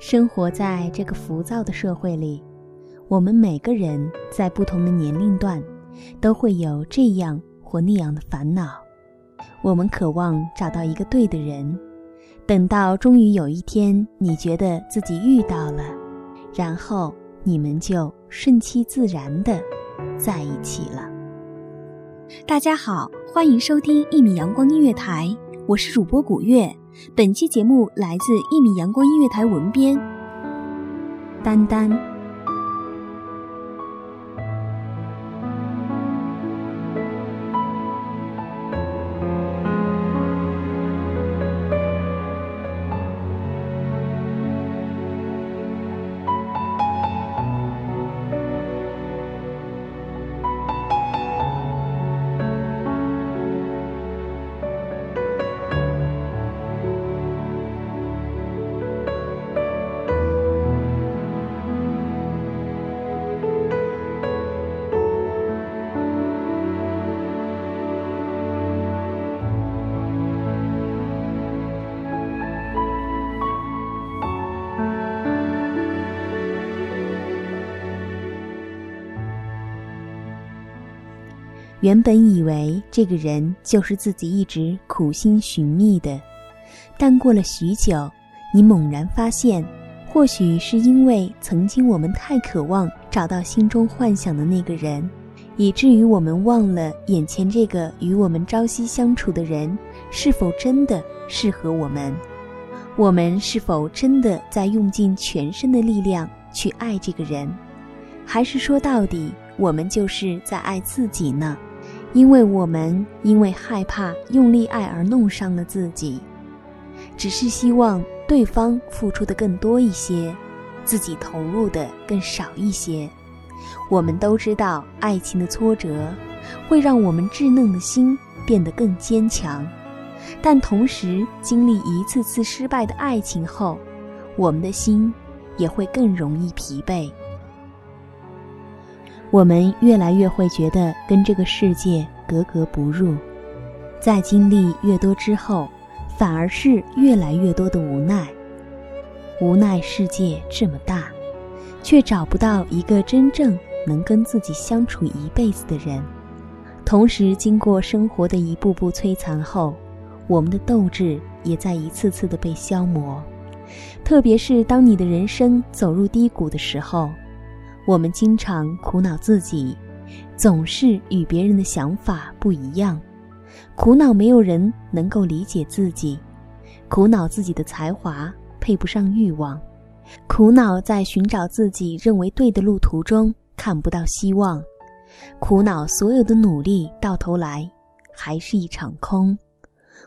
生活在这个浮躁的社会里，我们每个人在不同的年龄段，都会有这样或那样的烦恼。我们渴望找到一个对的人，等到终于有一天你觉得自己遇到了，然后你们就顺其自然的在一起了。大家好，欢迎收听一米阳光音乐台，我是主播古月。本期节目来自一米阳光音乐台文编，丹丹。原本以为这个人就是自己一直苦心寻觅的，但过了许久，你猛然发现，或许是因为曾经我们太渴望找到心中幻想的那个人，以至于我们忘了眼前这个与我们朝夕相处的人是否真的适合我们，我们是否真的在用尽全身的力量去爱这个人，还是说到底我们就是在爱自己呢？因为我们因为害怕用力爱而弄伤了自己，只是希望对方付出的更多一些，自己投入的更少一些。我们都知道，爱情的挫折会让我们稚嫩的心变得更坚强，但同时经历一次次失败的爱情后，我们的心也会更容易疲惫。我们越来越会觉得跟这个世界格格不入，在经历越多之后，反而是越来越多的无奈。无奈世界这么大，却找不到一个真正能跟自己相处一辈子的人。同时，经过生活的一步步摧残后，我们的斗志也在一次次的被消磨。特别是当你的人生走入低谷的时候。我们经常苦恼自己，总是与别人的想法不一样，苦恼没有人能够理解自己，苦恼自己的才华配不上欲望，苦恼在寻找自己认为对的路途中看不到希望，苦恼所有的努力到头来还是一场空。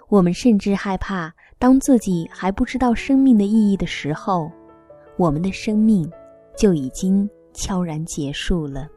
我们甚至害怕，当自己还不知道生命的意义的时候，我们的生命就已经。悄然结束了。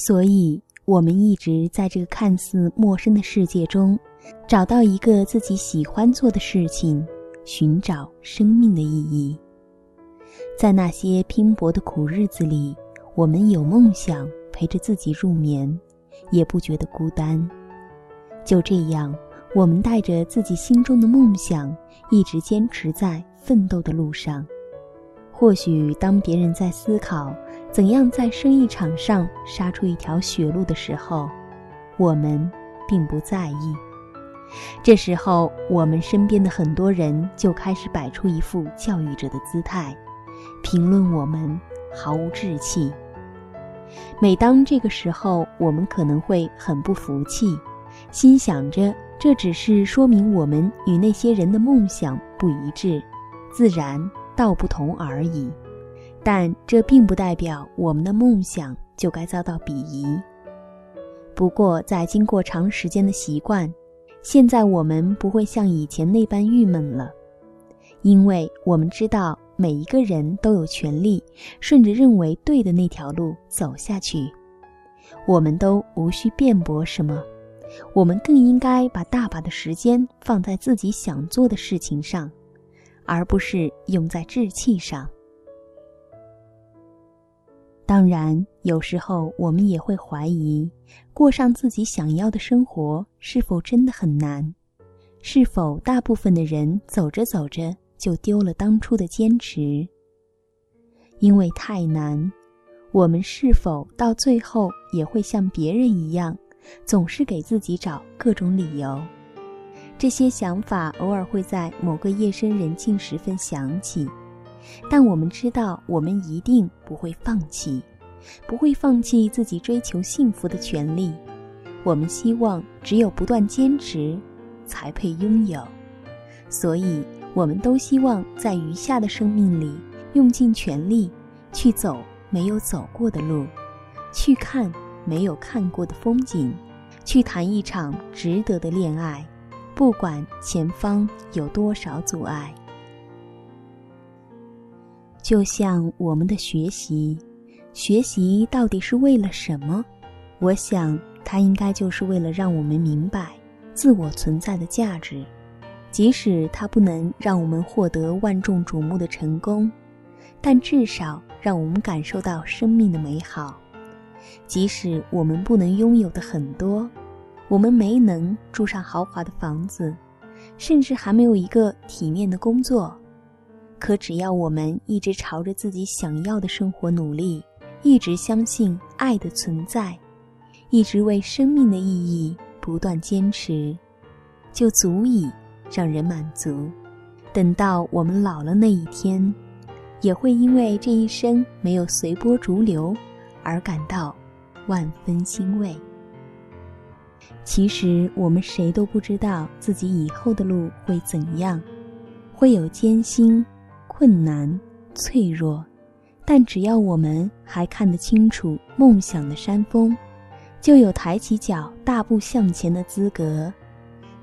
所以，我们一直在这个看似陌生的世界中，找到一个自己喜欢做的事情，寻找生命的意义。在那些拼搏的苦日子里，我们有梦想陪着自己入眠，也不觉得孤单。就这样，我们带着自己心中的梦想，一直坚持在奋斗的路上。或许，当别人在思考怎样在生意场上杀出一条血路的时候，我们并不在意。这时候，我们身边的很多人就开始摆出一副教育者的姿态。评论我们毫无志气。每当这个时候，我们可能会很不服气，心想着这只是说明我们与那些人的梦想不一致，自然道不同而已。但这并不代表我们的梦想就该遭到鄙夷。不过，在经过长时间的习惯，现在我们不会像以前那般郁闷了，因为我们知道。每一个人都有权利顺着认为对的那条路走下去，我们都无需辩驳什么，我们更应该把大把的时间放在自己想做的事情上，而不是用在志气上。当然，有时候我们也会怀疑，过上自己想要的生活是否真的很难？是否大部分的人走着走着？就丢了当初的坚持，因为太难。我们是否到最后也会像别人一样，总是给自己找各种理由？这些想法偶尔会在某个夜深人静时分响起，但我们知道，我们一定不会放弃，不会放弃自己追求幸福的权利。我们希望，只有不断坚持，才配拥有。所以。我们都希望在余下的生命里，用尽全力去走没有走过的路，去看没有看过的风景，去谈一场值得的恋爱，不管前方有多少阻碍。就像我们的学习，学习到底是为了什么？我想，它应该就是为了让我们明白自我存在的价值。即使它不能让我们获得万众瞩目的成功，但至少让我们感受到生命的美好。即使我们不能拥有的很多，我们没能住上豪华的房子，甚至还没有一个体面的工作，可只要我们一直朝着自己想要的生活努力，一直相信爱的存在，一直为生命的意义不断坚持，就足以。让人满足，等到我们老了那一天，也会因为这一生没有随波逐流而感到万分欣慰。其实我们谁都不知道自己以后的路会怎样，会有艰辛、困难、脆弱，但只要我们还看得清楚梦想的山峰，就有抬起脚大步向前的资格，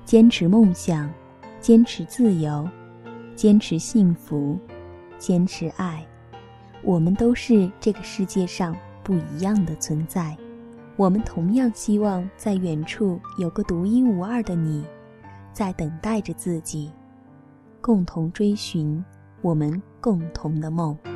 坚持梦想。坚持自由，坚持幸福，坚持爱，我们都是这个世界上不一样的存在。我们同样希望在远处有个独一无二的你，在等待着自己，共同追寻我们共同的梦。